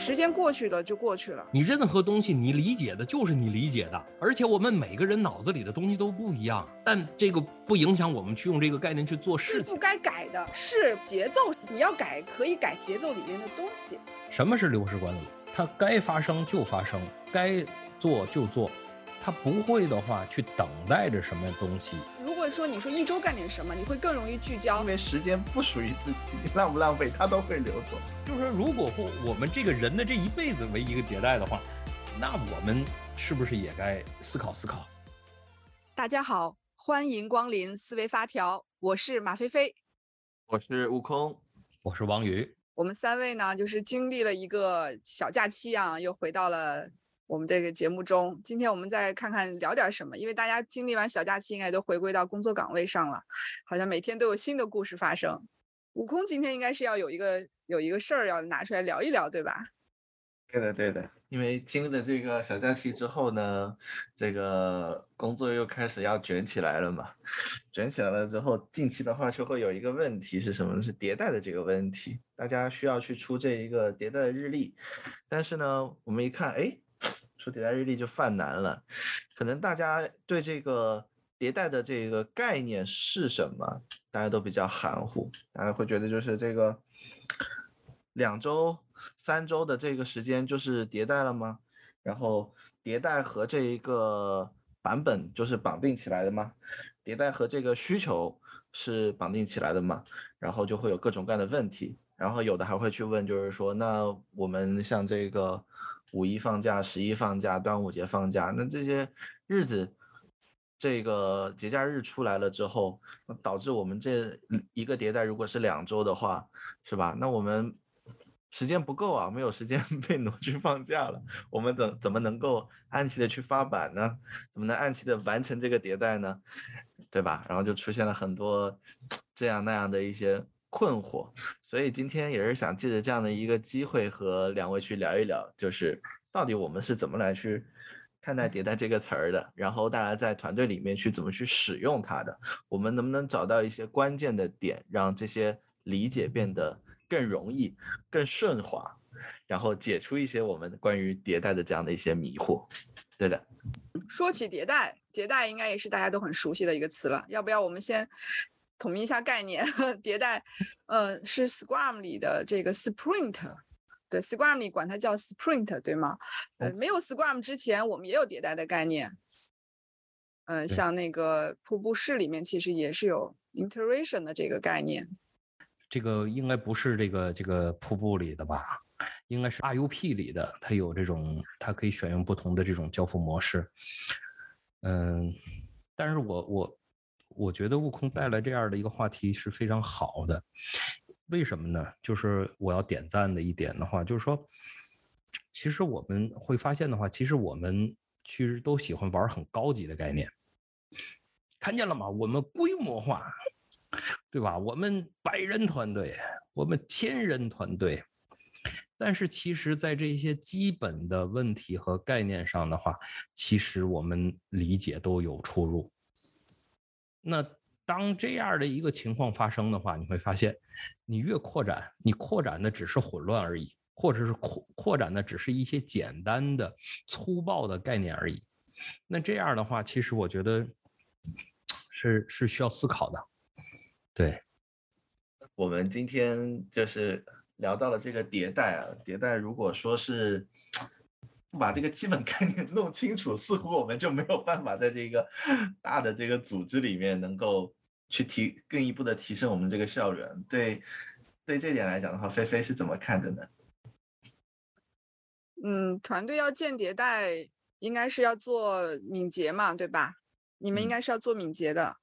时间过去了就过去了。你任何东西，你理解的就是你理解的，而且我们每个人脑子里的东西都不一样，但这个不影响我们去用这个概念去做事情。是不该改的是节奏，你要改可以改节奏里面的东西。什么是流失管理？它该发生就发生，该做就做。它不会的话，去等待着什么东西。如果说你说一周干点什么，你会更容易聚焦，因为时间不属于自己，浪不浪费它都会流走。就是说，如果不我们这个人的这一辈子为一个迭代的话，那我们是不是也该思考思考？大家好，欢迎光临思维发条，我是马飞飞，我是悟空，我是王宇。我们三位呢，就是经历了一个小假期啊，又回到了。我们这个节目中，今天我们再看看聊点什么，因为大家经历完小假期，应该都回归到工作岗位上了，好像每天都有新的故事发生。悟空今天应该是要有一个有一个事儿要拿出来聊一聊，对吧？对的，对的。因为经历了这个小假期之后呢，这个工作又开始要卷起来了嘛。卷起来了之后，近期的话就会有一个问题是什么？是迭代的这个问题，大家需要去出这一个迭代的日历。但是呢，我们一看，哎。说迭代日历就犯难了，可能大家对这个迭代的这个概念是什么，大家都比较含糊，大家会觉得就是这个两周、三周的这个时间就是迭代了吗？然后迭代和这一个版本就是绑定起来的吗？迭代和这个需求是绑定起来的吗？然后就会有各种各样的问题，然后有的还会去问，就是说那我们像这个。五一放假，十一放假，端午节放假，那这些日子，这个节假日出来了之后，导致我们这一个迭代如果是两周的话，是吧？那我们时间不够啊，没有时间 被挪去放假了，我们怎怎么能够按期的去发版呢？怎么能按期的完成这个迭代呢？对吧？然后就出现了很多 这样那样的一些。困惑，所以今天也是想借着这样的一个机会和两位去聊一聊，就是到底我们是怎么来去看待迭代这个词儿的，然后大家在团队里面去怎么去使用它的，我们能不能找到一些关键的点，让这些理解变得更容易、更顺滑，然后解除一些我们关于迭代的这样的一些迷惑。对的，说起迭代，迭代应该也是大家都很熟悉的一个词了，要不要我们先？统一一下概念，迭代，呃，是 Scrum 里的这个 Sprint，对，Scrum 里管它叫 Sprint，对吗？呃，没有 Scrum 之前，我们也有迭代的概念。嗯，像那个瀑布式里面，其实也是有 Iteration 的这个概念。这个应该不是这个这个瀑布里的吧？应该是 RUP 里的，它有这种，它可以选用不同的这种交付模式。嗯，但是我我。我觉得悟空带来这样的一个话题是非常好的，为什么呢？就是我要点赞的一点的话，就是说，其实我们会发现的话，其实我们其实都喜欢玩很高级的概念，看见了吗？我们规模化，对吧？我们百人团队，我们千人团队，但是其实，在这些基本的问题和概念上的话，其实我们理解都有出入。那当这样的一个情况发生的话，你会发现，你越扩展，你扩展的只是混乱而已，或者是扩扩展的只是一些简单的、粗暴的概念而已。那这样的话，其实我觉得是是需要思考的。对，我们今天就是聊到了这个迭代啊，迭代如果说是。不把这个基本概念弄清楚，似乎我们就没有办法在这个大的这个组织里面能够去提更一步的提升我们这个效率。对，对这点来讲的话，菲菲是怎么看的呢？嗯，团队要建迭代，应该是要做敏捷嘛，对吧？你们应该是要做敏捷的。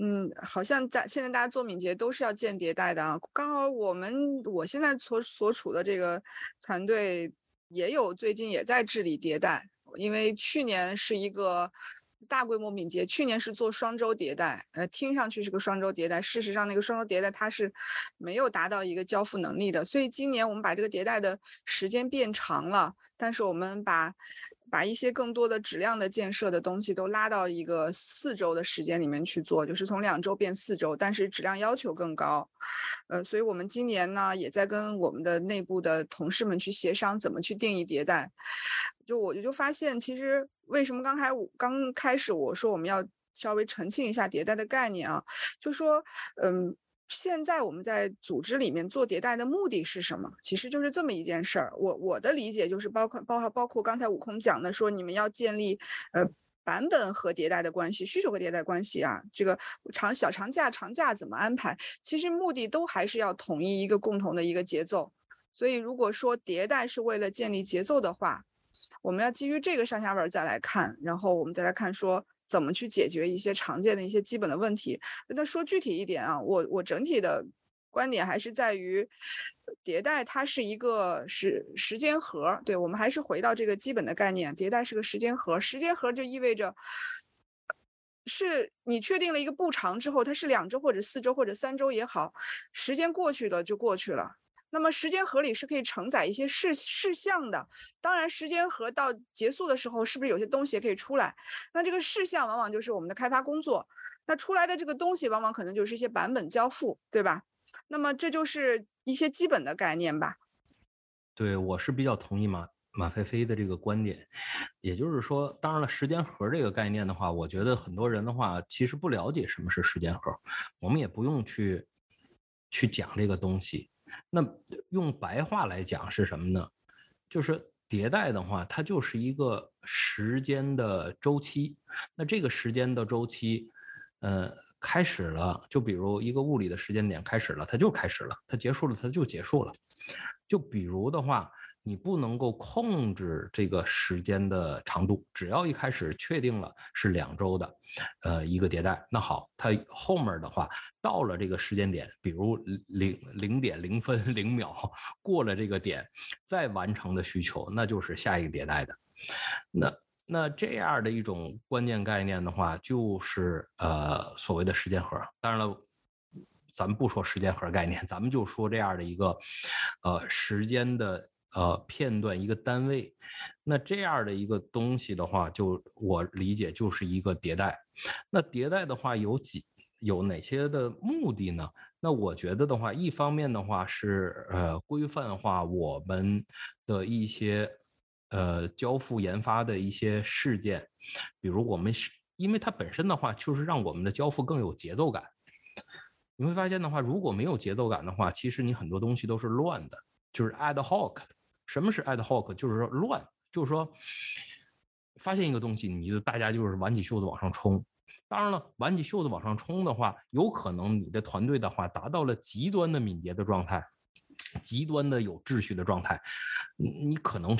嗯，好像在现在大家做敏捷都是要建迭代的啊。刚好我们我现在所所处的这个团队。也有最近也在治理迭代，因为去年是一个大规模敏捷，去年是做双周迭代，呃，听上去是个双周迭代，事实上那个双周迭代它是没有达到一个交付能力的，所以今年我们把这个迭代的时间变长了，但是我们把把一些更多的质量的建设的东西都拉到一个四周的时间里面去做，就是从两周变四周，但是质量要求更高。呃，所以我们今年呢也在跟我们的内部的同事们去协商怎么去定义迭代。就我就发现，其实为什么刚才我刚开始我说我们要稍微澄清一下迭代的概念啊，就说嗯。现在我们在组织里面做迭代的目的是什么？其实就是这么一件事儿。我我的理解就是，包括包括包括刚才悟空讲的，说你们要建立呃版本和迭代的关系，需求和迭代关系啊。这个长小长假长假怎么安排？其实目的都还是要统一一个共同的一个节奏。所以如果说迭代是为了建立节奏的话，我们要基于这个上下文再来看，然后我们再来看说。怎么去解决一些常见的一些基本的问题？那说具体一点啊，我我整体的观点还是在于，迭代它是一个时时间盒。对我们还是回到这个基本的概念，迭代是个时间盒。时间盒就意味着，是你确定了一个步长之后，它是两周或者四周或者三周也好，时间过去了就过去了。那么时间盒里是可以承载一些事事项的，当然时间盒到结束的时候，是不是有些东西也可以出来？那这个事项往往就是我们的开发工作，那出来的这个东西往往可能就是一些版本交付，对吧？那么这就是一些基本的概念吧。对，我是比较同意马马飞飞的这个观点，也就是说，当然了，时间盒这个概念的话，我觉得很多人的话其实不了解什么是时间盒，我们也不用去去讲这个东西。那用白话来讲是什么呢？就是迭代的话，它就是一个时间的周期。那这个时间的周期，呃，开始了，就比如一个物理的时间点开始了，它就开始了；它结束了，它就结束了。就比如的话。你不能够控制这个时间的长度，只要一开始确定了是两周的，呃，一个迭代，那好，它后面的话到了这个时间点，比如零零点零分零秒过了这个点，再完成的需求，那就是下一个迭代的。那那这样的一种关键概念的话，就是呃所谓的时间盒。当然了，咱们不说时间盒概念，咱们就说这样的一个呃时间的。呃，片段一个单位，那这样的一个东西的话，就我理解就是一个迭代。那迭代的话有几有哪些的目的呢？那我觉得的话，一方面的话是呃规范化我们的一些呃交付研发的一些事件，比如我们是因为它本身的话就是让我们的交付更有节奏感。你会发现的话，如果没有节奏感的话，其实你很多东西都是乱的，就是 ad hoc 的。什么是 ad hoc？就是说乱，就是说发现一个东西，你就大家就是挽起袖子往上冲。当然了，挽起袖子往上冲的话，有可能你的团队的话达到了极端的敏捷的状态，极端的有秩序的状态，你可能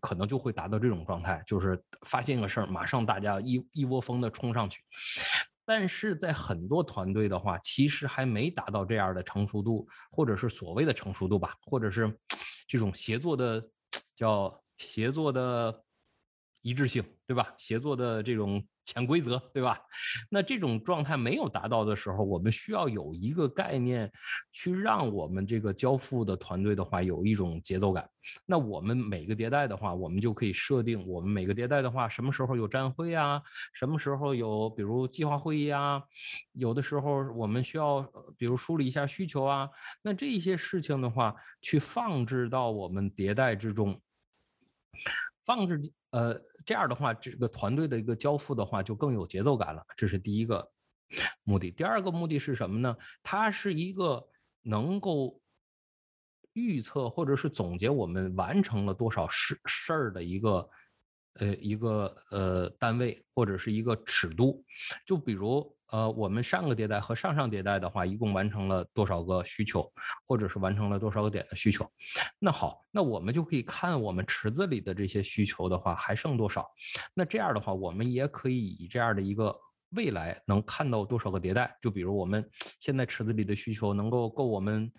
可能就会达到这种状态，就是发现一个事儿，马上大家一一窝蜂的冲上去。但是在很多团队的话，其实还没达到这样的成熟度，或者是所谓的成熟度吧，或者是。这种协作的叫协作的一致性，对吧？协作的这种潜规则，对吧？那这种状态没有达到的时候，我们需要有一个概念，去让我们这个交付的团队的话有一种节奏感。那我们每个迭代的话，我们就可以设定，我们每个迭代的话，什么时候有站会啊？什么时候有，比如计划会议啊？有的时候我们需要，比如梳理一下需求啊。那这些事情的话，去放置到我们迭代之中，放置呃，这样的话，这个团队的一个交付的话就更有节奏感了。这是第一个目的。第二个目的是什么呢？它是一个能够。预测或者是总结我们完成了多少事事儿的一个，呃，一个呃单位或者是一个尺度。就比如呃，我们上个迭代和上上迭代的话，一共完成了多少个需求，或者是完成了多少个点的需求。那好，那我们就可以看我们池子里的这些需求的话还剩多少。那这样的话，我们也可以以这样的一个未来能看到多少个迭代。就比如我们现在池子里的需求能够够我们。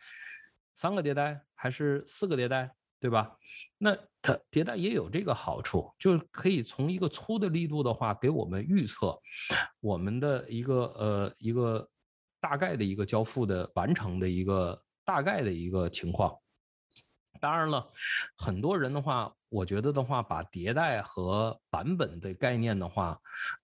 三个迭代还是四个迭代，对吧？那它迭代也有这个好处，就是可以从一个粗的力度的话，给我们预测我们的一个呃一个大概的一个交付的完成的一个大概的一个情况。当然了，很多人的话，我觉得的话，把迭代和版本的概念的话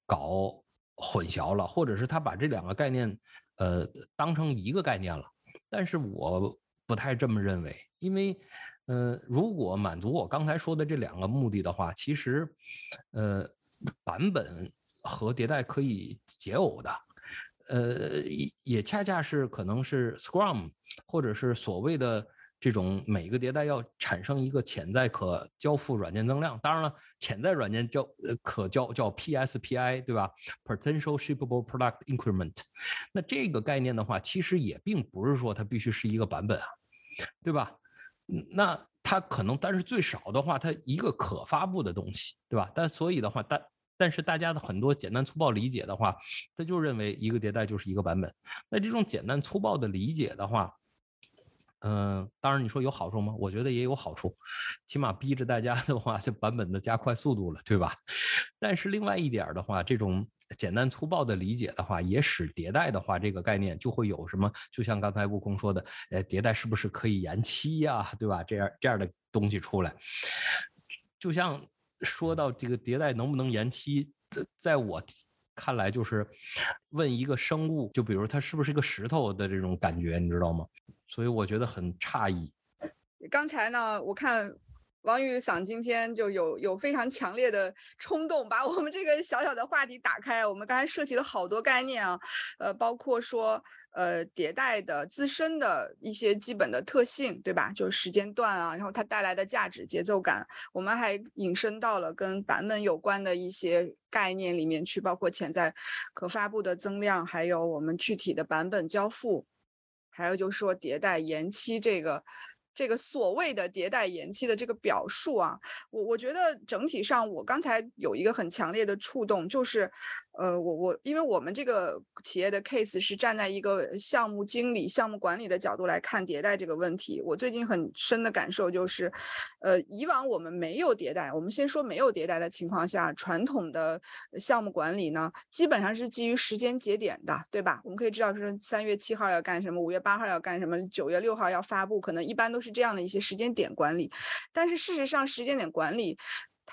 搞混淆了，或者是他把这两个概念呃当成一个概念了。但是我不太这么认为，因为呃，如果满足我刚才说的这两个目的的话，其实呃版本和迭代可以解耦的，呃也恰恰是可能是 Scrum 或者是所谓的。这种每个迭代要产生一个潜在可交付软件增量，当然了，潜在软件交呃可交叫 PSPI 对吧？Potential Shippable Product Increment。那这个概念的话，其实也并不是说它必须是一个版本啊，对吧？那它可能，但是最少的话，它一个可发布的东西，对吧？但所以的话，但但是大家的很多简单粗暴理解的话，他就认为一个迭代就是一个版本。那这种简单粗暴的理解的话，嗯，当然你说有好处吗？我觉得也有好处，起码逼着大家的话，这版本的加快速度了，对吧？但是另外一点的话，这种简单粗暴的理解的话，也使迭代的话这个概念就会有什么？就像刚才悟空说的，呃，迭代是不是可以延期呀？对吧？这样这样的东西出来，就像说到这个迭代能不能延期，在我看来就是问一个生物，就比如它是不是一个石头的这种感觉，你知道吗？所以我觉得很诧异。刚才呢，我看王宇想今天就有有非常强烈的冲动，把我们这个小小的话题打开。我们刚才涉及了好多概念啊，呃，包括说呃迭代的自身的一些基本的特性，对吧？就是时间段啊，然后它带来的价值、节奏感。我们还引申到了跟版本有关的一些概念里面去，包括潜在可发布的增量，还有我们具体的版本交付。还有就是说迭代延期这个，这个所谓的迭代延期的这个表述啊，我我觉得整体上我刚才有一个很强烈的触动，就是。呃，我我因为我们这个企业的 case 是站在一个项目经理、项目管理的角度来看迭代这个问题。我最近很深的感受就是，呃，以往我们没有迭代，我们先说没有迭代的情况下，传统的项目管理呢，基本上是基于时间节点的，对吧？我们可以知道是三月七号要干什么，五月八号要干什么，九月六号要发布，可能一般都是是这样的一些时间点管理。但是事实上，时间点管理。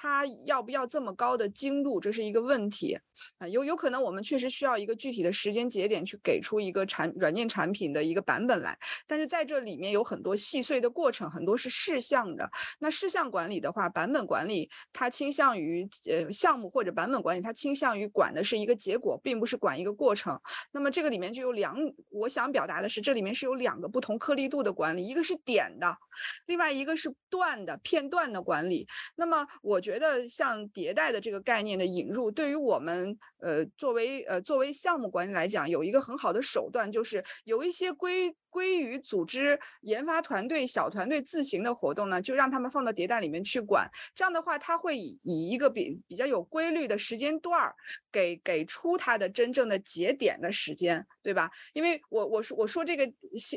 它要不要这么高的精度，这是一个问题啊。有有可能我们确实需要一个具体的时间节点去给出一个产软件产品的一个版本来，但是在这里面有很多细碎的过程，很多是事项的。那事项管理的话，版本管理它倾向于呃项目或者版本管理，它倾向于管的是一个结果，并不是管一个过程。那么这个里面就有两，我想表达的是，这里面是有两个不同颗粒度的管理，一个是点的，另外一个是段的片段的管理。那么我。觉觉得像迭代的这个概念的引入，对于我们呃作为呃作为项目管理来讲，有一个很好的手段，就是有一些规。归于组织研发团队、小团队自行的活动呢，就让他们放到迭代里面去管。这样的话，他会以以一个比比较有规律的时间段儿，给给出他的真正的节点的时间，对吧？因为我我说我说这个，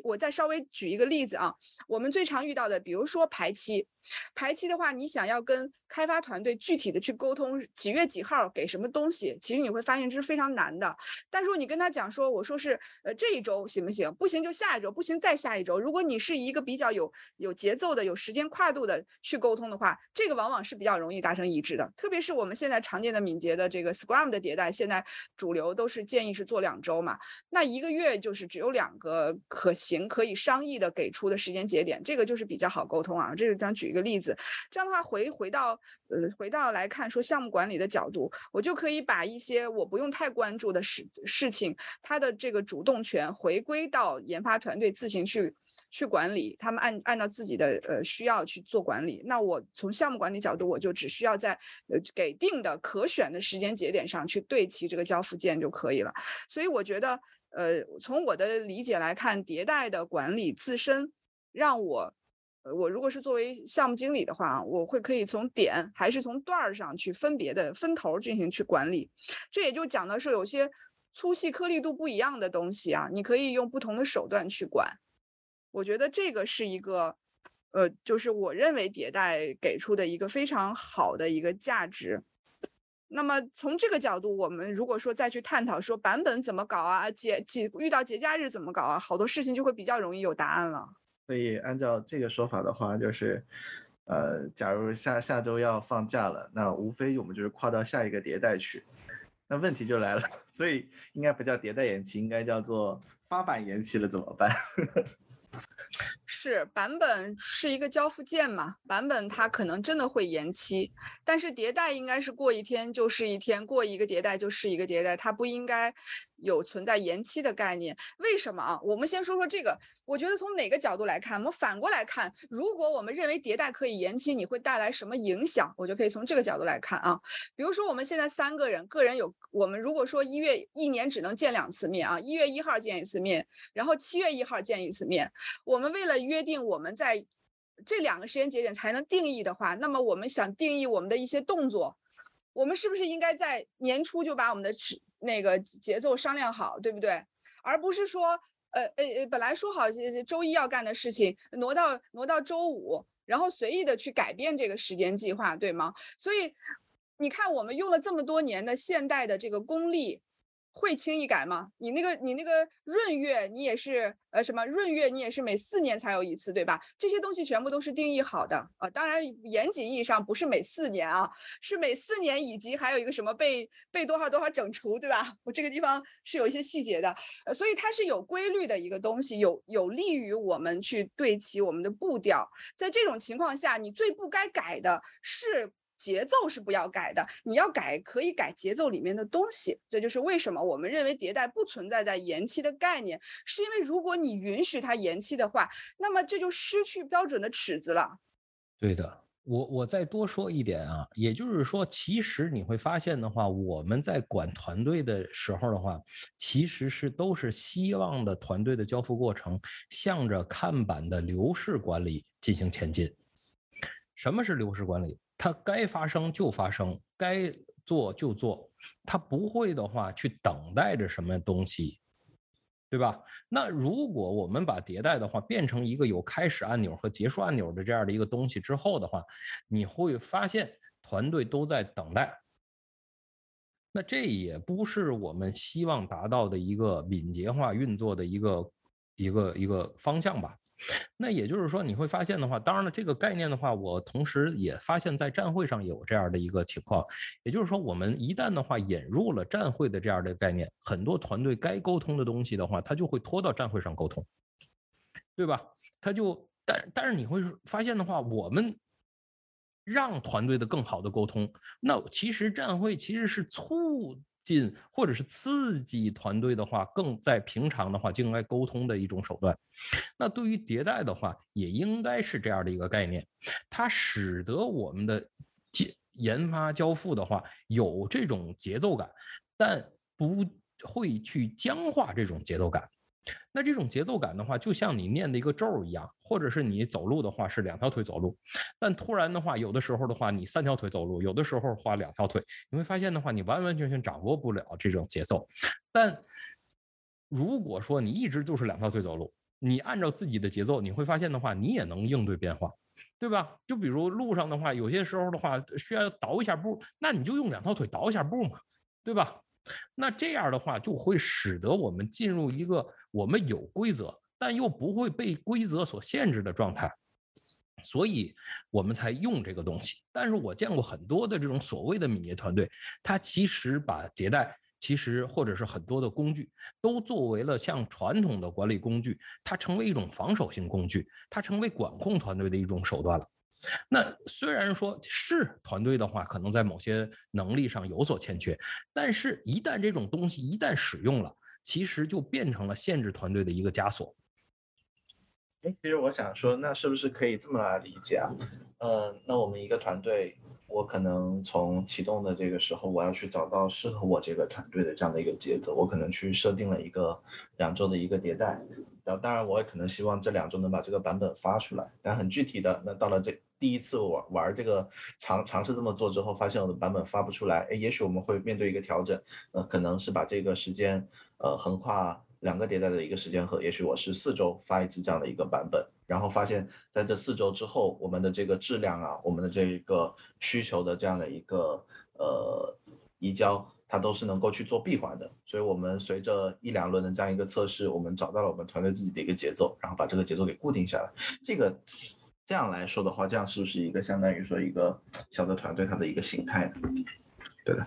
我再稍微举一个例子啊，我们最常遇到的，比如说排期，排期的话，你想要跟开发团队具体的去沟通几月几号给什么东西，其实你会发现这是非常难的。但如果你跟他讲说，我说是呃这一周行不行？不行就下一周。不行，再下一周。如果你是一个比较有有节奏的、有时间跨度的去沟通的话，这个往往是比较容易达成一致的。特别是我们现在常见的敏捷的这个 Scrum 的迭代，现在主流都是建议是做两周嘛。那一个月就是只有两个可行、可以商议的给出的时间节点，这个就是比较好沟通啊。这是想举一个例子，这样的话回回到呃回到来看说项目管理的角度，我就可以把一些我不用太关注的事事情，它的这个主动权回归到研发团。团队自行去去管理，他们按按照自己的呃需要去做管理。那我从项目管理角度，我就只需要在呃给定的可选的时间节点上去对齐这个交付件就可以了。所以我觉得，呃，从我的理解来看，迭代的管理自身让我，我如果是作为项目经理的话，我会可以从点还是从段儿上去分别的分头进行去管理。这也就讲的是有些。粗细颗粒度不一样的东西啊，你可以用不同的手段去管。我觉得这个是一个，呃，就是我认为迭代给出的一个非常好的一个价值。那么从这个角度，我们如果说再去探讨说版本怎么搞啊，节节遇到节假日怎么搞啊，好多事情就会比较容易有答案了。所以按照这个说法的话，就是，呃，假如下下周要放假了，那无非我们就是跨到下一个迭代去。那问题就来了，所以应该不叫迭代延期，应该叫做发版延期了，怎么办？是版本是一个交付件嘛？版本它可能真的会延期，但是迭代应该是过一天就是一天，过一个迭代就是一个迭代，它不应该有存在延期的概念。为什么啊？我们先说说这个。我觉得从哪个角度来看，我们反过来看，如果我们认为迭代可以延期，你会带来什么影响？我就可以从这个角度来看啊。比如说我们现在三个人，个人有我们如果说一月一年只能见两次面啊，一月一号见一次面，然后七月一号见一次面，我们为了约定我们在这两个时间节点才能定义的话，那么我们想定义我们的一些动作，我们是不是应该在年初就把我们的那个节奏商量好，对不对？而不是说。呃呃呃，本来说好周一要干的事情，挪到挪到周五，然后随意的去改变这个时间计划，对吗？所以你看，我们用了这么多年的现代的这个功力。会轻易改吗？你那个你那个闰月，你也是呃什么闰月，你也是每四年才有一次，对吧？这些东西全部都是定义好的啊。当然，严谨意义上不是每四年啊，是每四年以及还有一个什么被被多少多少整除，对吧？我这个地方是有一些细节的，呃，所以它是有规律的一个东西，有有利于我们去对齐我们的步调。在这种情况下，你最不该改的是。节奏是不要改的，你要改可以改节奏里面的东西，这就是为什么我们认为迭代不存在在延期的概念，是因为如果你允许它延期的话，那么这就失去标准的尺子了。对的，我我再多说一点啊，也就是说，其实你会发现的话，我们在管团队的时候的话，其实是都是希望的团队的交付过程向着看板的流式管理进行前进。什么是流式管理？它该发生就发生，该做就做，它不会的话去等待着什么东西，对吧？那如果我们把迭代的话变成一个有开始按钮和结束按钮的这样的一个东西之后的话，你会发现团队都在等待，那这也不是我们希望达到的一个敏捷化运作的一个一个一个方向吧。那也就是说，你会发现的话，当然了，这个概念的话，我同时也发现，在站会上有这样的一个情况。也就是说，我们一旦的话引入了站会的这样的概念，很多团队该沟通的东西的话，他就会拖到站会上沟通，对吧？他就但但是你会发现的话，我们让团队的更好的沟通，那其实站会其实是促。进或者是刺激团队的话，更在平常的话就应该沟通的一种手段。那对于迭代的话，也应该是这样的一个概念，它使得我们的研研发交付的话有这种节奏感，但不会去僵化这种节奏感。那这种节奏感的话，就像你念的一个咒一样，或者是你走路的话是两条腿走路，但突然的话，有的时候的话你三条腿走路，有的时候花两条腿，你会发现的话，你完完全全掌握不了这种节奏。但如果说你一直就是两条腿走路，你按照自己的节奏，你会发现的话，你也能应对变化，对吧？就比如路上的话，有些时候的话需要倒一下步，那你就用两条腿倒一下步嘛，对吧？那这样的话，就会使得我们进入一个我们有规则，但又不会被规则所限制的状态，所以我们才用这个东西。但是我见过很多的这种所谓的敏捷团队，它其实把迭代，其实或者是很多的工具，都作为了像传统的管理工具，它成为一种防守性工具，它成为管控团队的一种手段了。那虽然说是团队的话，可能在某些能力上有所欠缺，但是一旦这种东西一旦使用了，其实就变成了限制团队的一个枷锁。哎，其实我想说，那是不是可以这么来理解啊？嗯，那我们一个团队，我可能从启动的这个时候，我要去找到适合我这个团队的这样的一个节奏，我可能去设定了一个两周的一个迭代，然后当然我也可能希望这两周能把这个版本发出来，但很具体的，那到了这。第一次玩玩这个尝尝试这么做之后，发现我的版本发不出来，哎，也许我们会面对一个调整，呃，可能是把这个时间，呃，横跨两个迭代的一个时间和，也许我是四周发一次这样的一个版本，然后发现在这四周之后，我们的这个质量啊，我们的这一个需求的这样的一个呃移交。它都是能够去做闭环的。所以我们随着一两轮的这样一个测试，我们找到了我们团队自己的一个节奏，然后把这个节奏给固定下来。这个这样来说的话，这样是不是一个相当于说一个小的团队它的一个形态呢？对的。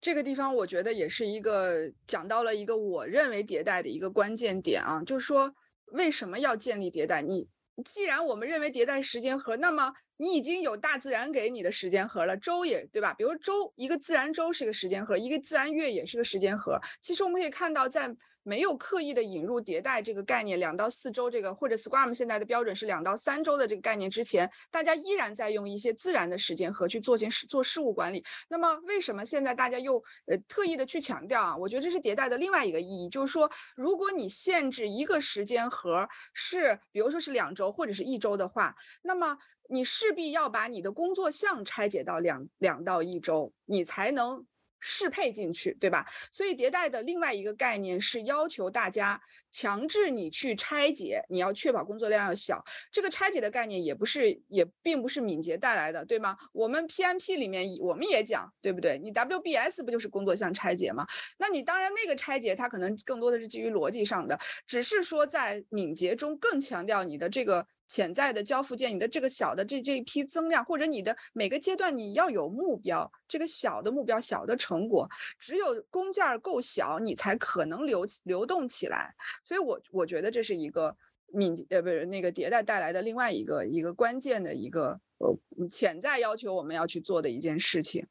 这个地方我觉得也是一个讲到了一个我认为迭代的一个关键点啊，就是说为什么要建立迭代？你既然我们认为迭代时间和，那么你已经有大自然给你的时间盒了，周也对吧？比如周一个自然周是一个时间盒，一个自然月也是个时间盒。其实我们可以看到，在没有刻意的引入迭代这个概念，两到四周这个或者 Scrum 现在的标准是两到三周的这个概念之前，大家依然在用一些自然的时间盒去做件事做事务管理。那么为什么现在大家又呃特意的去强调啊？我觉得这是迭代的另外一个意义，就是说如果你限制一个时间盒是，比如说是两周或者是一周的话，那么。你势必要把你的工作项拆解到两两到一周，你才能适配进去，对吧？所以迭代的另外一个概念是要求大家强制你去拆解，你要确保工作量要小。这个拆解的概念也不是，也并不是敏捷带来的，对吗？我们 PMP 里面我们也讲，对不对？你 WBS 不就是工作项拆解吗？那你当然那个拆解它可能更多的是基于逻辑上的，只是说在敏捷中更强调你的这个。潜在的交付件，你的这个小的这这一批增量，或者你的每个阶段你要有目标，这个小的目标、小的成果，只有工件儿够小，你才可能流流动起来。所以，我我觉得这是一个敏呃不是那个迭代带来的另外一个一个关键的一个呃潜在要求我们要去做的一件事情。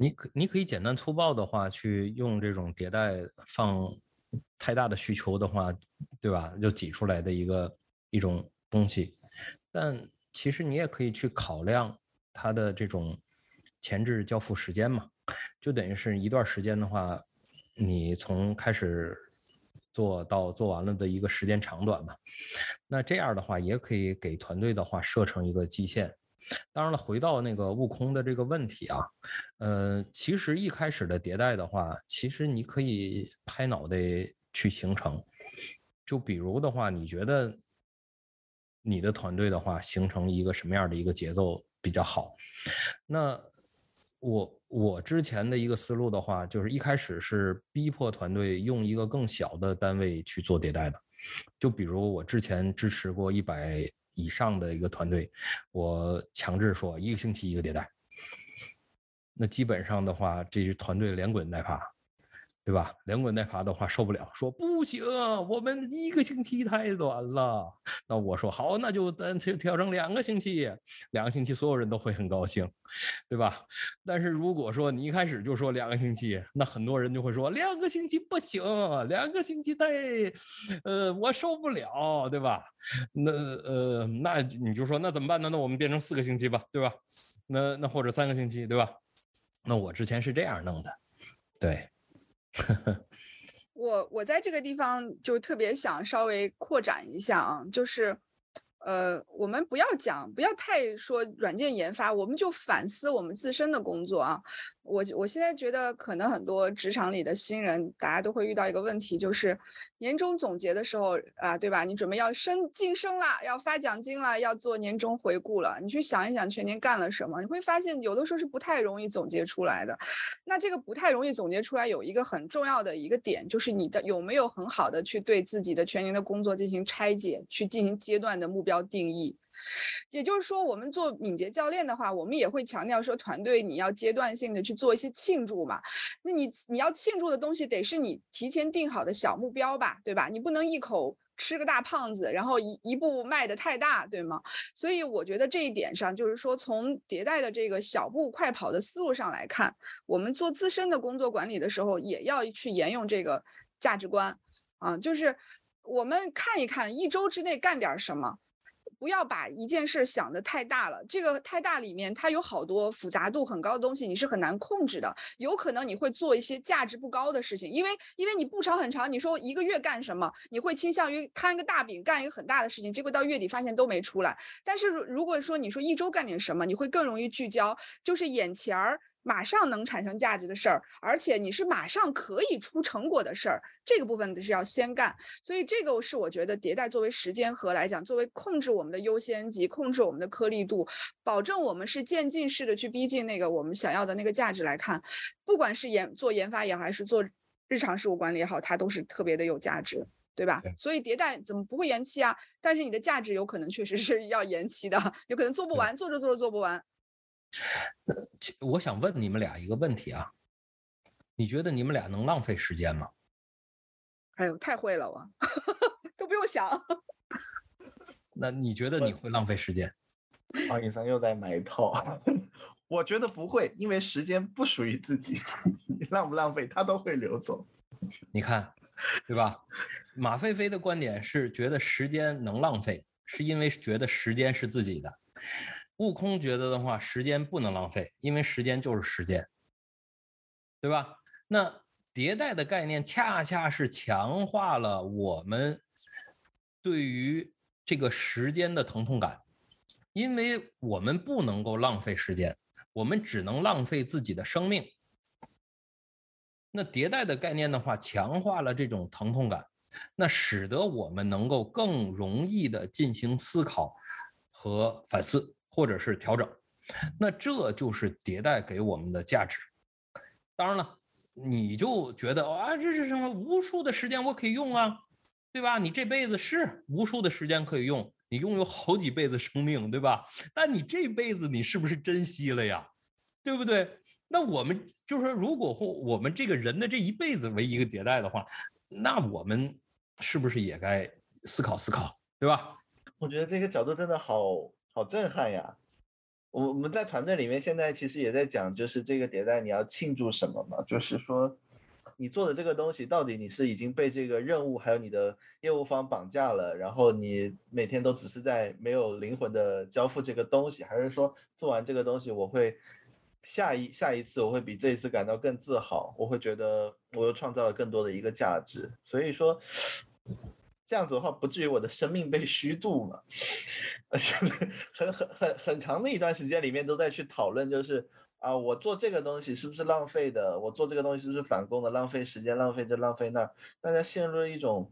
你可你可以简单粗暴的话去用这种迭代放太大的需求的话，对吧？就挤出来的一个。一种东西，但其实你也可以去考量它的这种前置交付时间嘛，就等于是一段时间的话，你从开始做到做完了的一个时间长短嘛。那这样的话，也可以给团队的话设成一个基线。当然了，回到那个悟空的这个问题啊，呃，其实一开始的迭代的话，其实你可以拍脑袋去形成。就比如的话，你觉得？你的团队的话，形成一个什么样的一个节奏比较好？那我我之前的一个思路的话，就是一开始是逼迫团队用一个更小的单位去做迭代的。就比如我之前支持过一百以上的一个团队，我强制说一个星期一个迭代。那基本上的话，这些团队连滚带爬。对吧？连滚带爬的话受不了，说不行，我们一个星期太短了。那我说好，那就咱调调整两个星期，两个星期所有人都会很高兴，对吧？但是如果说你一开始就说两个星期，那很多人就会说两个星期不行，两个星期太，呃，我受不了，对吧？那呃，那你就说那怎么办呢？那我们变成四个星期吧，对吧？那那或者三个星期，对吧？那我之前是这样弄的，对。我我在这个地方就特别想稍微扩展一下啊，就是，呃，我们不要讲，不要太说软件研发，我们就反思我们自身的工作啊。我我现在觉得，可能很多职场里的新人，大家都会遇到一个问题，就是年终总结的时候啊，对吧？你准备要升晋升了，要发奖金了，要做年终回顾了，你去想一想全年干了什么，你会发现有的时候是不太容易总结出来的。那这个不太容易总结出来，有一个很重要的一个点，就是你的有没有很好的去对自己的全年的工作进行拆解，去进行阶段的目标定义。也就是说，我们做敏捷教练的话，我们也会强调说，团队你要阶段性的去做一些庆祝嘛。那你你要庆祝的东西，得是你提前定好的小目标吧，对吧？你不能一口吃个大胖子，然后一一步迈得太大，对吗？所以我觉得这一点上，就是说从迭代的这个小步快跑的思路上来看，我们做自身的工作管理的时候，也要去沿用这个价值观啊，就是我们看一看一周之内干点什么。不要把一件事想得太大了，这个太大里面它有好多复杂度很高的东西，你是很难控制的。有可能你会做一些价值不高的事情，因为因为你步长很长，你说一个月干什么，你会倾向于摊个大饼干一个很大的事情，结果到月底发现都没出来。但是如果说你说一周干点什么，你会更容易聚焦，就是眼前儿。马上能产生价值的事儿，而且你是马上可以出成果的事儿，这个部分是要先干。所以这个是我觉得迭代作为时间和来讲，作为控制我们的优先级、控制我们的颗粒度，保证我们是渐进式的去逼近那个我们想要的那个价值来看，不管是研做研发也好，还是做日常事务管理也好，它都是特别的有价值。对吧？所以迭代怎么不会延期啊？但是你的价值有可能确实是 要延期的，有可能做不完，做着做着做不完。我想问你们俩一个问题啊，你觉得你们俩能浪费时间吗？哎呦，太会了我，都不用想。那你觉得你会浪费时间？王以三又在买一套。我觉得不会，因为时间不属于自己，你浪不浪费，它都会流走。你看。对吧？马飞飞的观点是觉得时间能浪费，是因为觉得时间是自己的。悟空觉得的话，时间不能浪费，因为时间就是时间，对吧？那迭代的概念恰恰是强化了我们对于这个时间的疼痛感，因为我们不能够浪费时间，我们只能浪费自己的生命。那迭代的概念的话，强化了这种疼痛感，那使得我们能够更容易的进行思考和反思，或者是调整。那这就是迭代给我们的价值。当然了，你就觉得啊，这是什么？无数的时间我可以用啊，对吧？你这辈子是无数的时间可以用，你拥有好几辈子生命，对吧？但你这辈子你是不是珍惜了呀？对不对？那我们就是说，如果或我们这个人的这一辈子为一个迭代的话，那我们是不是也该思考思考，对吧？我觉得这个角度真的好好震撼呀！我我们在团队里面现在其实也在讲，就是这个迭代你要庆祝什么嘛？就是说，你做的这个东西到底你是已经被这个任务还有你的业务方绑架了，然后你每天都只是在没有灵魂的交付这个东西，还是说做完这个东西我会？下一下一次我会比这一次感到更自豪，我会觉得我又创造了更多的一个价值。所以说，这样子的话不至于我的生命被虚度嘛。而 且很很很很长的一段时间里面都在去讨论，就是啊，我做这个东西是不是浪费的？我做这个东西是不是反攻的？浪费时间，浪费这，浪费那，大家陷入了一种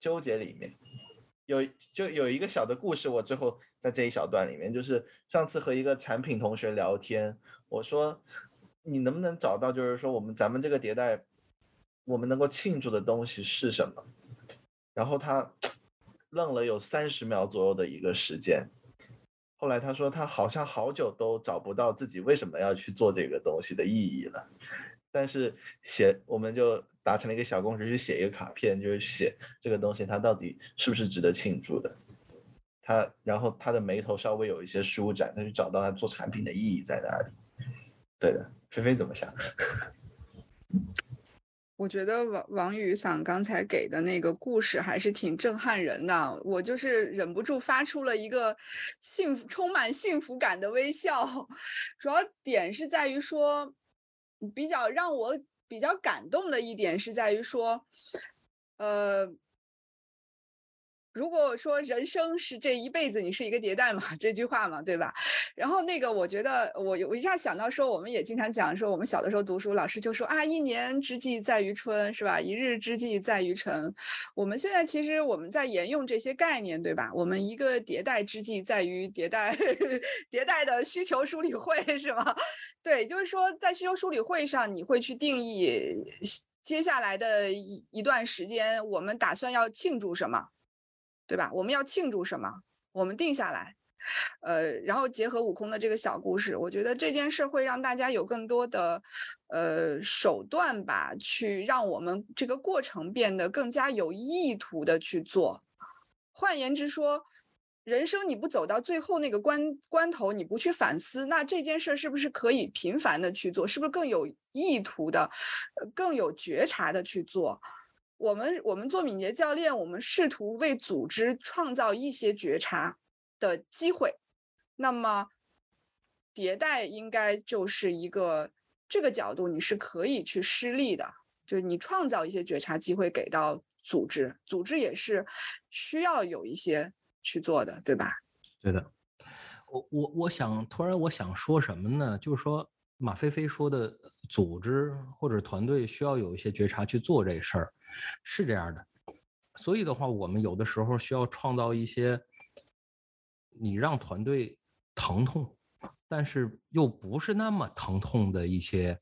纠结里面。有就有一个小的故事，我最后在这一小段里面，就是上次和一个产品同学聊天。我说，你能不能找到，就是说我们咱们这个迭代，我们能够庆祝的东西是什么？然后他愣了有三十秒左右的一个时间，后来他说他好像好久都找不到自己为什么要去做这个东西的意义了。但是写我们就达成了一个小共识，去写一个卡片，就是写这个东西它到底是不是值得庆祝的。他然后他的眉头稍微有一些舒展，他去找到他做产品的意义在哪里。对的，菲菲怎么想？我觉得王王宇想刚才给的那个故事还是挺震撼人的，我就是忍不住发出了一个幸福、充满幸福感的微笑。主要点是在于说，比较让我比较感动的一点是在于说，呃。如果说人生是这一辈子，你是一个迭代嘛？这句话嘛，对吧？然后那个，我觉得我我一下想到说，我们也经常讲说，我们小的时候读书，老师就说啊，一年之计在于春，是吧？一日之计在于晨。我们现在其实我们在沿用这些概念，对吧？我们一个迭代之计在于迭代，迭代的需求梳理会是吗？对，就是说在需求梳理会上，你会去定义接下来的一一段时间，我们打算要庆祝什么？对吧？我们要庆祝什么？我们定下来，呃，然后结合悟空的这个小故事，我觉得这件事会让大家有更多的，呃，手段吧，去让我们这个过程变得更加有意图的去做。换言之说，人生你不走到最后那个关关头，你不去反思，那这件事是不是可以频繁的去做？是不是更有意图的，更有觉察的去做？我们我们做敏捷教练，我们试图为组织创造一些觉察的机会。那么，迭代应该就是一个这个角度，你是可以去施力的，就是你创造一些觉察机会给到组织，组织也是需要有一些去做的，对吧？对的。我我我想突然我想说什么呢？就是说，马飞飞说的组织或者团队需要有一些觉察去做这事儿，是这样的。所以的话，我们有的时候需要创造一些你让团队疼痛，但是又不是那么疼痛的一些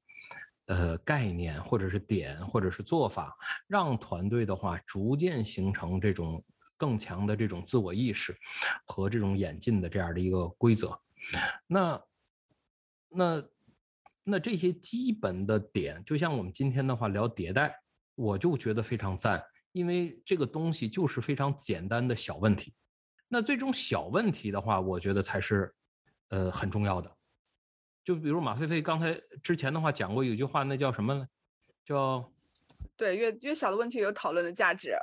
呃概念，或者是点，或者是做法，让团队的话逐渐形成这种更强的这种自我意识和这种演进的这样的一个规则。那那那这些基本的点，就像我们今天的话聊迭代，我就觉得非常赞。因为这个东西就是非常简单的小问题，那最终小问题的话，我觉得才是，呃，很重要的。就比如马飞飞刚才之前的话讲过有句话，那叫什么呢？叫对，越越小的问题有讨论的价值。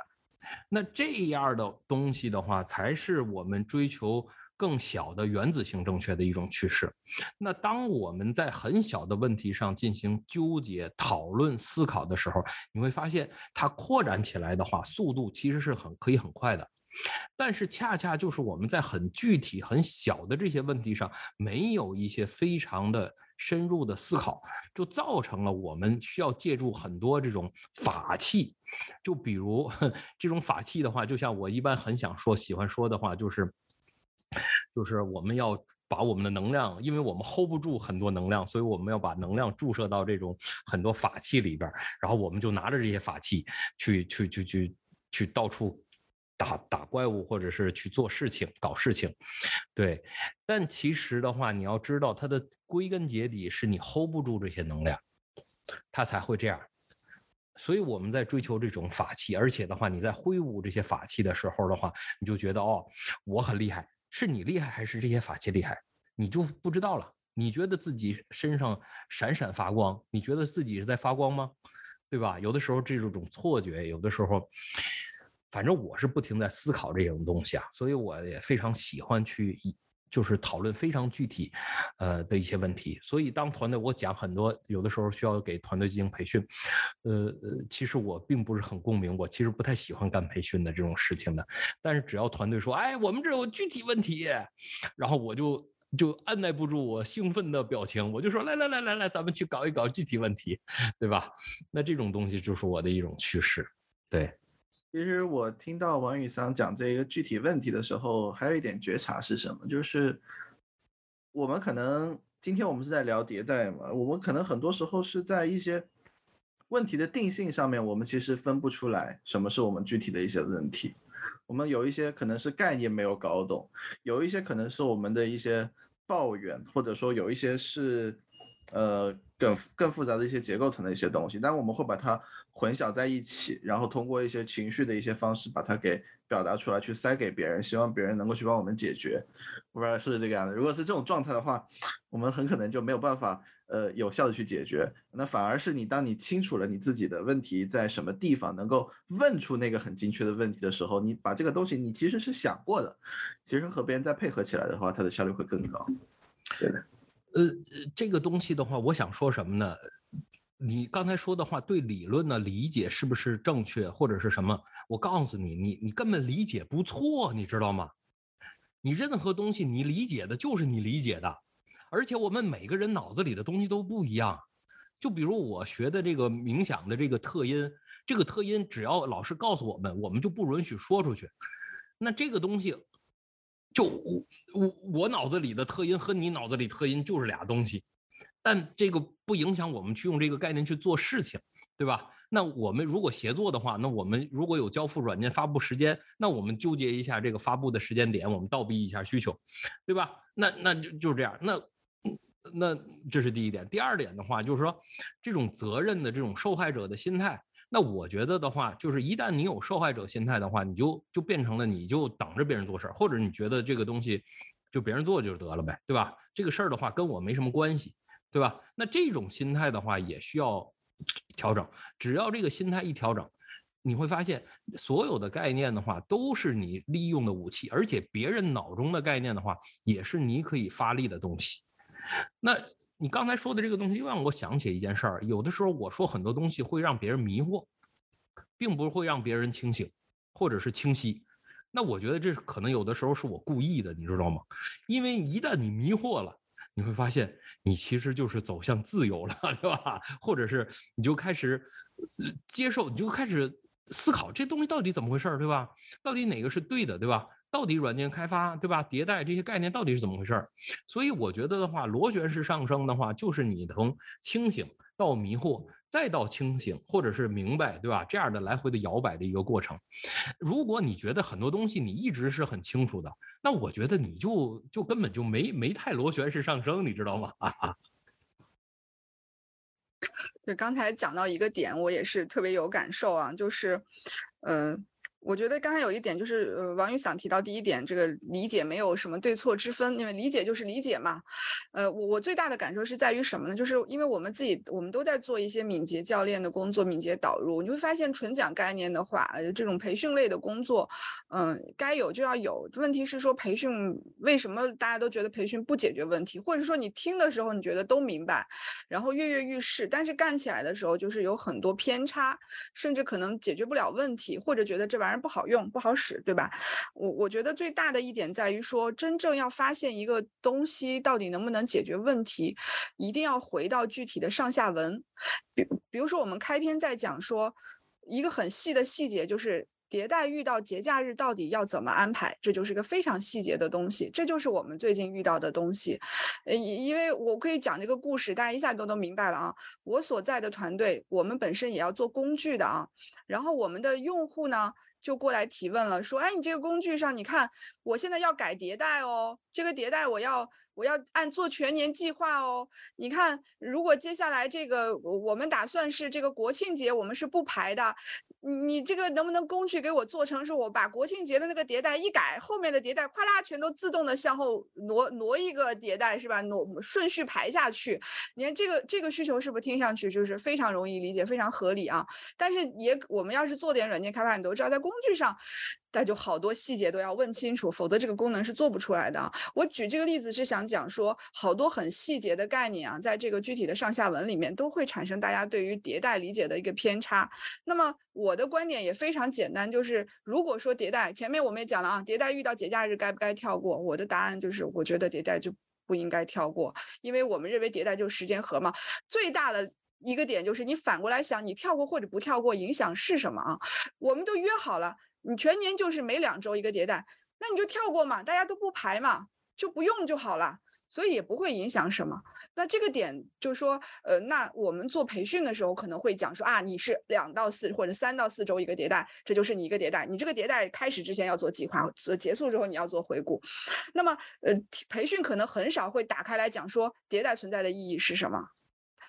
那这样的东西的话，才是我们追求。更小的原子性正确的一种趋势。那当我们在很小的问题上进行纠结、讨论、思考的时候，你会发现它扩展起来的话，速度其实是很可以很快的。但是恰恰就是我们在很具体、很小的这些问题上，没有一些非常的深入的思考，就造成了我们需要借助很多这种法器。就比如 这种法器的话，就像我一般很想说、喜欢说的话，就是。就是我们要把我们的能量，因为我们 hold 不住很多能量，所以我们要把能量注射到这种很多法器里边，然后我们就拿着这些法器去去去去去到处打打怪物，或者是去做事情、搞事情。对，但其实的话，你要知道，它的归根结底是你 hold 不住这些能量，它才会这样。所以我们在追求这种法器，而且的话，你在挥舞这些法器的时候的话，你就觉得哦，我很厉害。是你厉害还是这些法器厉害，你就不知道了。你觉得自己身上闪闪发光，你觉得自己是在发光吗？对吧？有的时候这种错觉，有的时候，反正我是不停在思考这种东西啊，所以我也非常喜欢去。就是讨论非常具体，呃的一些问题，所以当团队我讲很多，有的时候需要给团队进行培训，呃，其实我并不是很共鸣，我其实不太喜欢干培训的这种事情的，但是只要团队说，哎，我们这有具体问题，然后我就就按耐不住我兴奋的表情，我就说，来来来来来，咱们去搞一搞具体问题，对吧？那这种东西就是我的一种趋势，对。其实我听到王宇桑讲这个具体问题的时候，还有一点觉察是什么？就是我们可能今天我们是在聊迭代嘛，我们可能很多时候是在一些问题的定性上面，我们其实分不出来什么是我们具体的一些问题。我们有一些可能是概念没有搞懂，有一些可能是我们的一些抱怨，或者说有一些是呃。更更复杂的一些结构层的一些东西，但我们会把它混淆在一起，然后通过一些情绪的一些方式把它给表达出来，去塞给别人，希望别人能够去帮我们解决。不知道是不是这个样子？如果是这种状态的话，我们很可能就没有办法呃有效的去解决。那反而是你当你清楚了你自己的问题在什么地方，能够问出那个很精确的问题的时候，你把这个东西你其实是想过的，其实和别人再配合起来的话，它的效率会更高。对的。呃，这个东西的话，我想说什么呢？你刚才说的话对理论的理解是不是正确，或者是什么？我告诉你，你你根本理解不错，你知道吗？你任何东西你理解的就是你理解的，而且我们每个人脑子里的东西都不一样。就比如我学的这个冥想的这个特音，这个特音只要老师告诉我们，我们就不允许说出去。那这个东西。就我我我脑子里的特音和你脑子里特音就是俩东西，但这个不影响我们去用这个概念去做事情，对吧？那我们如果协作的话，那我们如果有交付软件发布时间，那我们纠结一下这个发布的时间点，我们倒逼一下需求，对吧？那那就就是这样。那那这是第一点。第二点的话，就是说这种责任的这种受害者的心态。那我觉得的话，就是一旦你有受害者心态的话，你就就变成了你就等着别人做事儿，或者你觉得这个东西就别人做就得了呗，对吧？这个事儿的话跟我没什么关系，对吧？那这种心态的话也需要调整。只要这个心态一调整，你会发现所有的概念的话都是你利用的武器，而且别人脑中的概念的话也是你可以发力的东西。那。你刚才说的这个东西又让我想起一件事儿。有的时候我说很多东西会让别人迷惑，并不会让别人清醒，或者是清晰。那我觉得这可能有的时候是我故意的，你知道吗？因为一旦你迷惑了，你会发现你其实就是走向自由了，对吧？或者是你就开始接受，你就开始思考这东西到底怎么回事儿，对吧？到底哪个是对的，对吧？到底软件开发，对吧？迭代这些概念到底是怎么回事儿？所以我觉得的话，螺旋式上升的话，就是你从清醒到迷惑。再到清醒，或者是明白，对吧？这样的来回的摇摆的一个过程。如果你觉得很多东西你一直是很清楚的，那我觉得你就就根本就没没太螺旋式上升，你知道吗？对，刚才讲到一个点，我也是特别有感受啊，就是，嗯。我觉得刚才有一点就是，呃，王宇想提到第一点，这个理解没有什么对错之分，因为理解就是理解嘛。呃，我我最大的感受是在于什么呢？就是因为我们自己，我们都在做一些敏捷教练的工作，敏捷导入，你会发现纯讲概念的话，呃这种培训类的工作，嗯，该有就要有。问题是说培训为什么大家都觉得培训不解决问题，或者说你听的时候你觉得都明白，然后跃跃欲试，但是干起来的时候就是有很多偏差，甚至可能解决不了问题，或者觉得这玩意反而。不好用，不好使，对吧？我我觉得最大的一点在于说，真正要发现一个东西到底能不能解决问题，一定要回到具体的上下文。比比如说，我们开篇在讲说一个很细的细节，就是迭代遇到节假日到底要怎么安排，这就是个非常细节的东西。这就是我们最近遇到的东西。呃，因为我可以讲这个故事，大家一下都能明白了啊。我所在的团队，我们本身也要做工具的啊，然后我们的用户呢？就过来提问了，说：“哎，你这个工具上，你看，我现在要改迭代哦，这个迭代我要我要按做全年计划哦。你看，如果接下来这个我们打算是这个国庆节，我们是不排的。”你这个能不能工具给我做成是我把国庆节的那个迭代一改，后面的迭代哗啦全都自动的向后挪挪一个迭代是吧？挪顺序排下去。你看这个这个需求是不是听上去就是非常容易理解，非常合理啊？但是也我们要是做点软件开发，你都知道在工具上。但就好多细节都要问清楚，否则这个功能是做不出来的。我举这个例子是想讲说，好多很细节的概念啊，在这个具体的上下文里面都会产生大家对于迭代理解的一个偏差。那么我的观点也非常简单，就是如果说迭代，前面我们也讲了啊，迭代遇到节假日该不该跳过？我的答案就是，我觉得迭代就不应该跳过，因为我们认为迭代就是时间盒嘛。最大的一个点就是你反过来想，你跳过或者不跳过，影响是什么啊？我们都约好了。你全年就是每两周一个迭代，那你就跳过嘛，大家都不排嘛，就不用就好了，所以也不会影响什么。那这个点就是说，呃，那我们做培训的时候可能会讲说啊，你是两到四或者三到四周一个迭代，这就是你一个迭代。你这个迭代开始之前要做计划，做结束之后你要做回顾。那么，呃，培训可能很少会打开来讲说迭代存在的意义是什么。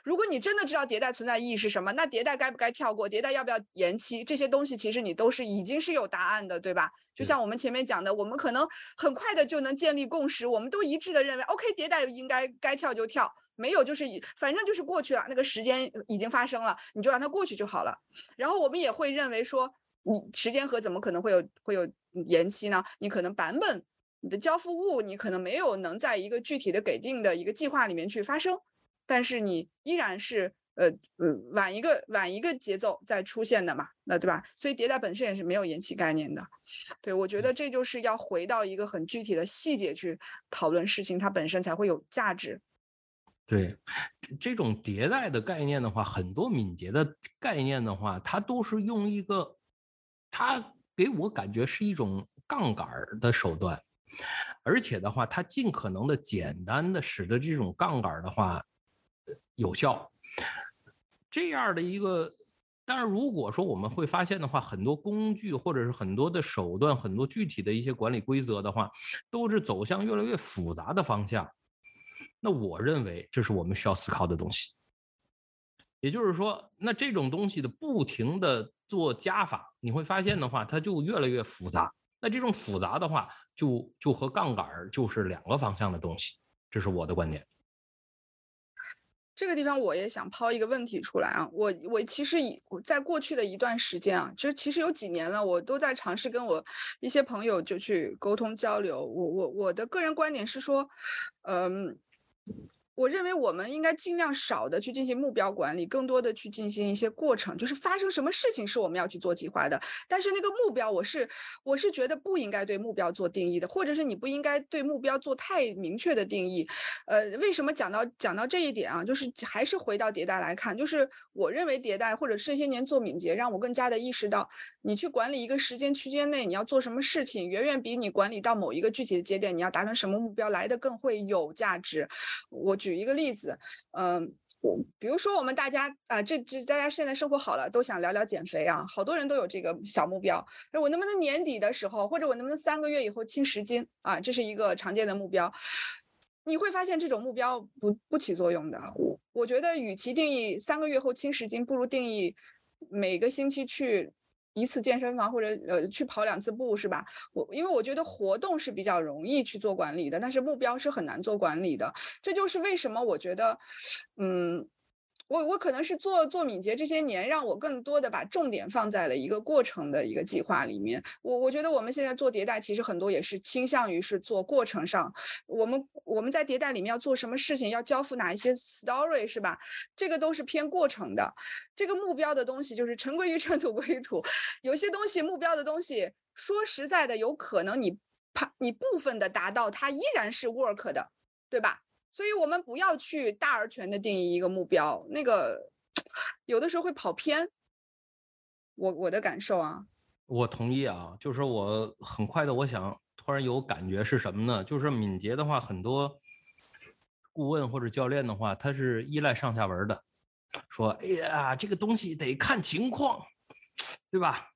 如果你真的知道迭代存在意义是什么，那迭代该不该跳过？迭代要不要延期？这些东西其实你都是已经是有答案的，对吧？就像我们前面讲的，我们可能很快的就能建立共识，我们都一致的认为，OK，迭代应该该跳就跳，没有就是反正就是过去了，那个时间已经发生了，你就让它过去就好了。然后我们也会认为说，你时间和怎么可能会有会有延期呢？你可能版本、你的交付物，你可能没有能在一个具体的给定的一个计划里面去发生。但是你依然是呃呃晚一个晚一个节奏再出现的嘛，那对吧？所以迭代本身也是没有延期概念的。对我觉得这就是要回到一个很具体的细节去讨论事情，它本身才会有价值。对这种迭代的概念的话，很多敏捷的概念的话，它都是用一个，它给我感觉是一种杠杆的手段，而且的话，它尽可能的简单的使得这种杠杆的话。有效，这样的一个，但是如果说我们会发现的话，很多工具或者是很多的手段，很多具体的一些管理规则的话，都是走向越来越复杂的方向。那我认为这是我们需要思考的东西。也就是说，那这种东西的不停的做加法，你会发现的话，它就越来越复杂。那这种复杂的话，就就和杠杆就是两个方向的东西。这是我的观点。这个地方我也想抛一个问题出来啊，我我其实以在过去的一段时间啊，其实其实有几年了，我都在尝试跟我一些朋友就去沟通交流。我我我的个人观点是说，嗯，我认为我们应该尽量少的去进行目标管理，更多的去进行一些过程，就是发生什么事情是我们要去做计划的。但是那个目标，我是我是觉得不应该对目标做定义的，或者是你不应该对目标做太明确的定义。呃，为什么讲到讲到这一点啊？就是还是回到迭代来看，就是我认为迭代或者这些年做敏捷，让我更加的意识到，你去管理一个时间区间内你要做什么事情，远远比你管理到某一个具体的节点你要达成什么目标来的更会有价值。我举举一个例子，嗯，比如说我们大家啊，这这大家现在生活好了，都想聊聊减肥啊，好多人都有这个小目标，我能不能年底的时候，或者我能不能三个月以后轻十斤啊？这是一个常见的目标。你会发现这种目标不不起作用的。我觉得，与其定义三个月后轻十斤，不如定义每个星期去。一次健身房或者呃去跑两次步是吧？我因为我觉得活动是比较容易去做管理的，但是目标是很难做管理的。这就是为什么我觉得，嗯。我我可能是做做敏捷这些年，让我更多的把重点放在了一个过程的一个计划里面。我我觉得我们现在做迭代，其实很多也是倾向于是做过程上。我们我们在迭代里面要做什么事情，要交付哪一些 story 是吧？这个都是偏过程的。这个目标的东西就是尘归于尘，土归于土。有些东西目标的东西，说实在的，有可能你怕你部分的达到，它依然是 work 的，对吧？所以，我们不要去大而全的定义一个目标，那个有的时候会跑偏。我我的感受啊，我同意啊，就是我很快的，我想突然有感觉是什么呢？就是敏捷的话，很多顾问或者教练的话，他是依赖上下文的，说，哎呀，这个东西得看情况，对吧？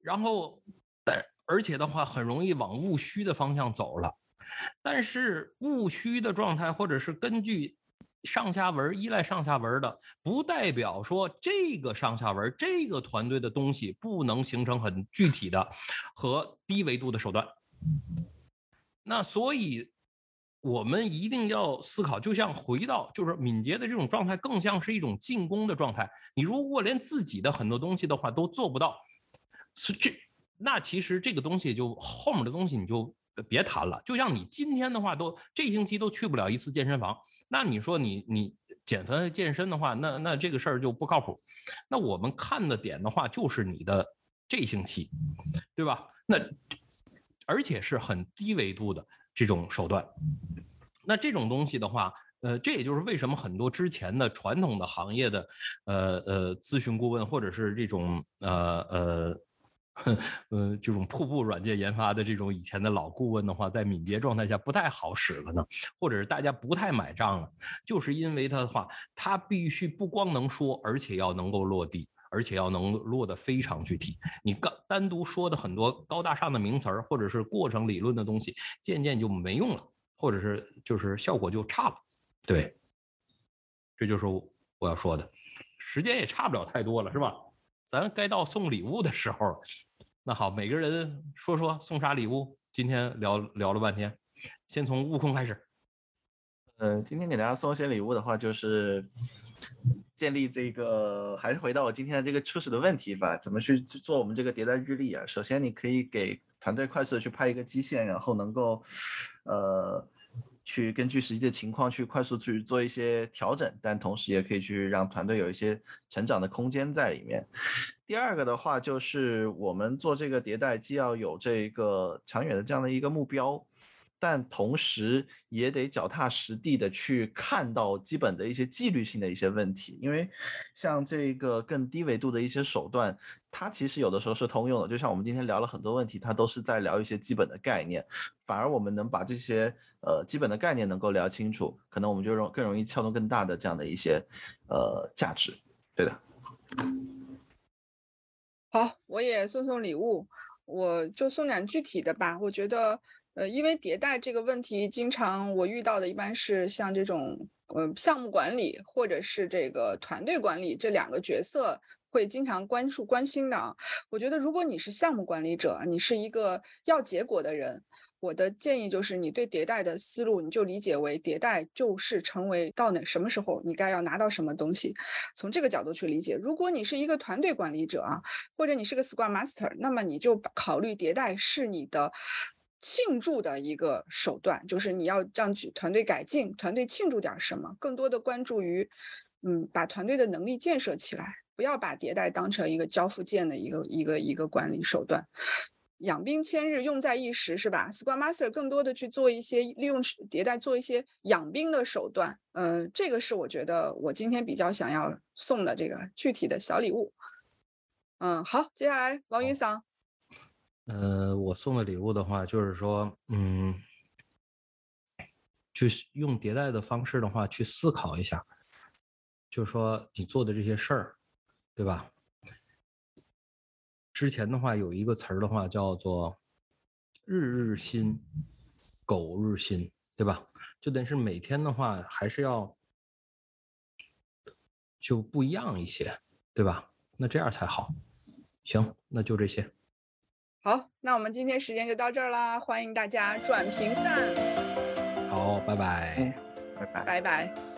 然后，但而且的话，很容易往务虚的方向走了。但是务虚的状态，或者是根据上下文依赖上下文的，不代表说这个上下文这个团队的东西不能形成很具体的和低维度的手段。那所以，我们一定要思考，就像回到就是敏捷的这种状态，更像是一种进攻的状态。你如果连自己的很多东西的话都做不到，是这那其实这个东西就后面的东西你就。别谈了，就像你今天的话，都这星期都去不了一次健身房，那你说你你减肥健身的话，那那这个事儿就不靠谱。那我们看的点的话，就是你的这星期，对吧？那而且是很低维度的这种手段。那这种东西的话，呃，这也就是为什么很多之前的传统的行业的，呃呃，咨询顾问或者是这种呃呃。呃，这种瀑布软件研发的这种以前的老顾问的话，在敏捷状态下不太好使了呢，或者是大家不太买账了，就是因为他的话，他必须不光能说，而且要能够落地，而且要能落得非常具体。你刚单独说的很多高大上的名词儿，或者是过程理论的东西，渐渐就没用了，或者是就是效果就差了。对，这就是我要说的，时间也差不了太多了，是吧？咱该到送礼物的时候了。那好，每个人说说送啥礼物？今天聊聊了半天，先从悟空开始。嗯，今天给大家送一些礼物的话，就是建立这个，还是回到我今天的这个初始的问题吧，怎么去做我们这个迭代日历啊？首先，你可以给团队快速的去拍一个基线，然后能够，呃。去根据实际的情况去快速去做一些调整，但同时也可以去让团队有一些成长的空间在里面。第二个的话就是我们做这个迭代，既要有这个长远的这样的一个目标。但同时也得脚踏实地的去看到基本的一些纪律性的一些问题，因为像这个更低维度的一些手段，它其实有的时候是通用的。就像我们今天聊了很多问题，它都是在聊一些基本的概念。反而我们能把这些呃基本的概念能够聊清楚，可能我们就容更容易撬动更大的这样的一些呃价值。对的。好，我也送送礼物，我就送点具体的吧。我觉得。呃，因为迭代这个问题，经常我遇到的一般是像这种，呃，项目管理或者是这个团队管理这两个角色会经常关注关心的。我觉得如果你是项目管理者，你是一个要结果的人，我的建议就是你对迭代的思路，你就理解为迭代就是成为到哪什么时候你该要拿到什么东西，从这个角度去理解。如果你是一个团队管理者啊，或者你是个 Scrum Master，那么你就考虑迭代是你的。庆祝的一个手段，就是你要让团队改进，团队庆祝点什么，更多的关注于，嗯，把团队的能力建设起来，不要把迭代当成一个交付件的一个一个一个管理手段。养兵千日，用在一时，是吧？Scrum Master 更多的去做一些利用迭代，做一些养兵的手段。嗯，这个是我觉得我今天比较想要送的这个具体的小礼物。嗯，好，接下来王云桑。呃，我送的礼物的话，就是说，嗯，就是用迭代的方式的话，去思考一下，就是说你做的这些事儿，对吧？之前的话有一个词儿的话叫做“日日新，狗日新”，对吧？就等于是每天的话还是要就不一样一些，对吧？那这样才好。行，那就这些。好，那我们今天时间就到这儿啦，欢迎大家转评赞。好，拜拜。拜拜。拜拜。